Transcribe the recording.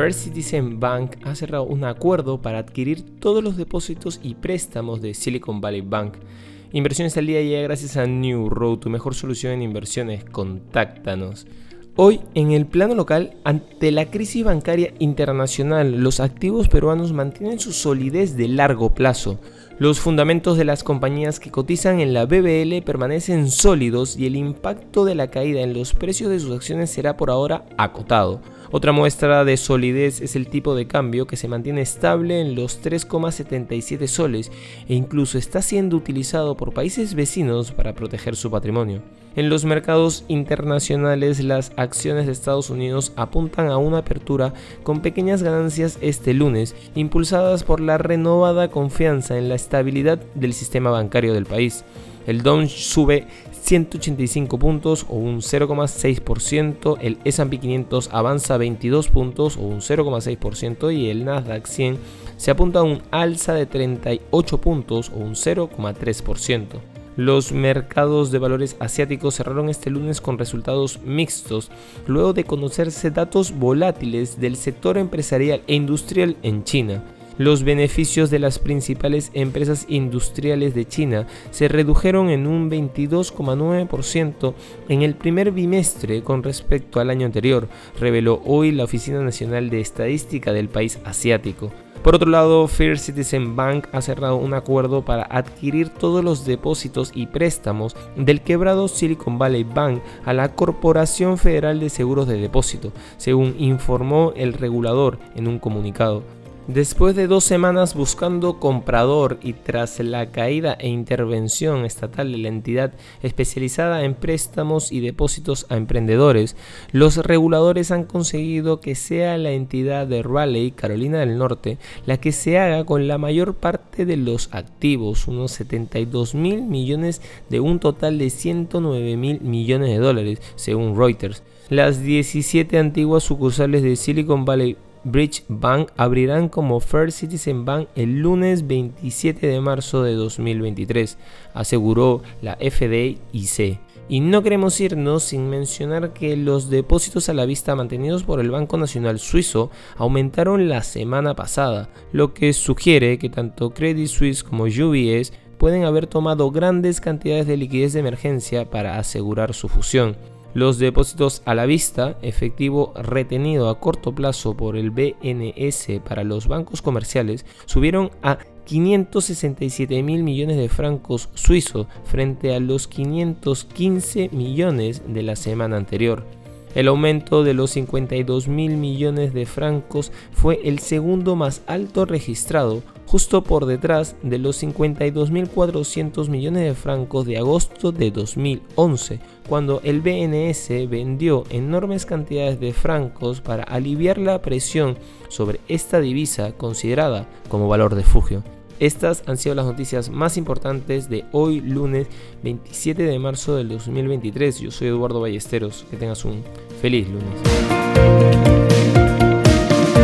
First Citizen Bank ha cerrado un acuerdo para adquirir todos los depósitos y préstamos de Silicon Valley Bank. Inversiones al día llega gracias a New Road, tu mejor solución en inversiones. Contáctanos. Hoy, en el plano local, ante la crisis bancaria internacional, los activos peruanos mantienen su solidez de largo plazo. Los fundamentos de las compañías que cotizan en la BBL permanecen sólidos y el impacto de la caída en los precios de sus acciones será por ahora acotado. Otra muestra de solidez es el tipo de cambio que se mantiene estable en los 3,77 soles e incluso está siendo utilizado por países vecinos para proteger su patrimonio. En los mercados internacionales las acciones de Estados Unidos apuntan a una apertura con pequeñas ganancias este lunes, impulsadas por la renovada confianza en la estabilidad del sistema bancario del país. El Dow sube 185 puntos o un 0,6%, el S&P 500 avanza 22 puntos o un 0,6% y el Nasdaq 100 se apunta a un alza de 38 puntos o un 0,3%. Los mercados de valores asiáticos cerraron este lunes con resultados mixtos, luego de conocerse datos volátiles del sector empresarial e industrial en China los beneficios de las principales empresas industriales de China se redujeron en un 22,9% en el primer bimestre con respecto al año anterior, reveló hoy la Oficina Nacional de Estadística del país asiático. Por otro lado, First Citizen Bank ha cerrado un acuerdo para adquirir todos los depósitos y préstamos del quebrado Silicon Valley Bank a la Corporación Federal de Seguros de Depósito, según informó el regulador en un comunicado. Después de dos semanas buscando comprador y tras la caída e intervención estatal de la entidad especializada en préstamos y depósitos a emprendedores, los reguladores han conseguido que sea la entidad de Raleigh, Carolina del Norte, la que se haga con la mayor parte de los activos, unos 72 mil millones de un total de 109 mil millones de dólares, según Reuters. Las 17 antiguas sucursales de Silicon Valley Bridge Bank abrirán como First Citizen Bank el lunes 27 de marzo de 2023, aseguró la FDIC. Y no queremos irnos sin mencionar que los depósitos a la vista mantenidos por el Banco Nacional Suizo aumentaron la semana pasada, lo que sugiere que tanto Credit Suisse como UBS pueden haber tomado grandes cantidades de liquidez de emergencia para asegurar su fusión. Los depósitos a la vista, efectivo retenido a corto plazo por el BNS para los bancos comerciales, subieron a 567 mil millones de francos suizos frente a los 515 millones de la semana anterior. El aumento de los 52 mil millones de francos fue el segundo más alto registrado, justo por detrás de los 52.400 millones de francos de agosto de 2011, cuando el BNS vendió enormes cantidades de francos para aliviar la presión sobre esta divisa considerada como valor de refugio. Estas han sido las noticias más importantes de hoy lunes 27 de marzo del 2023. Yo soy Eduardo Ballesteros. Que tengas un feliz lunes.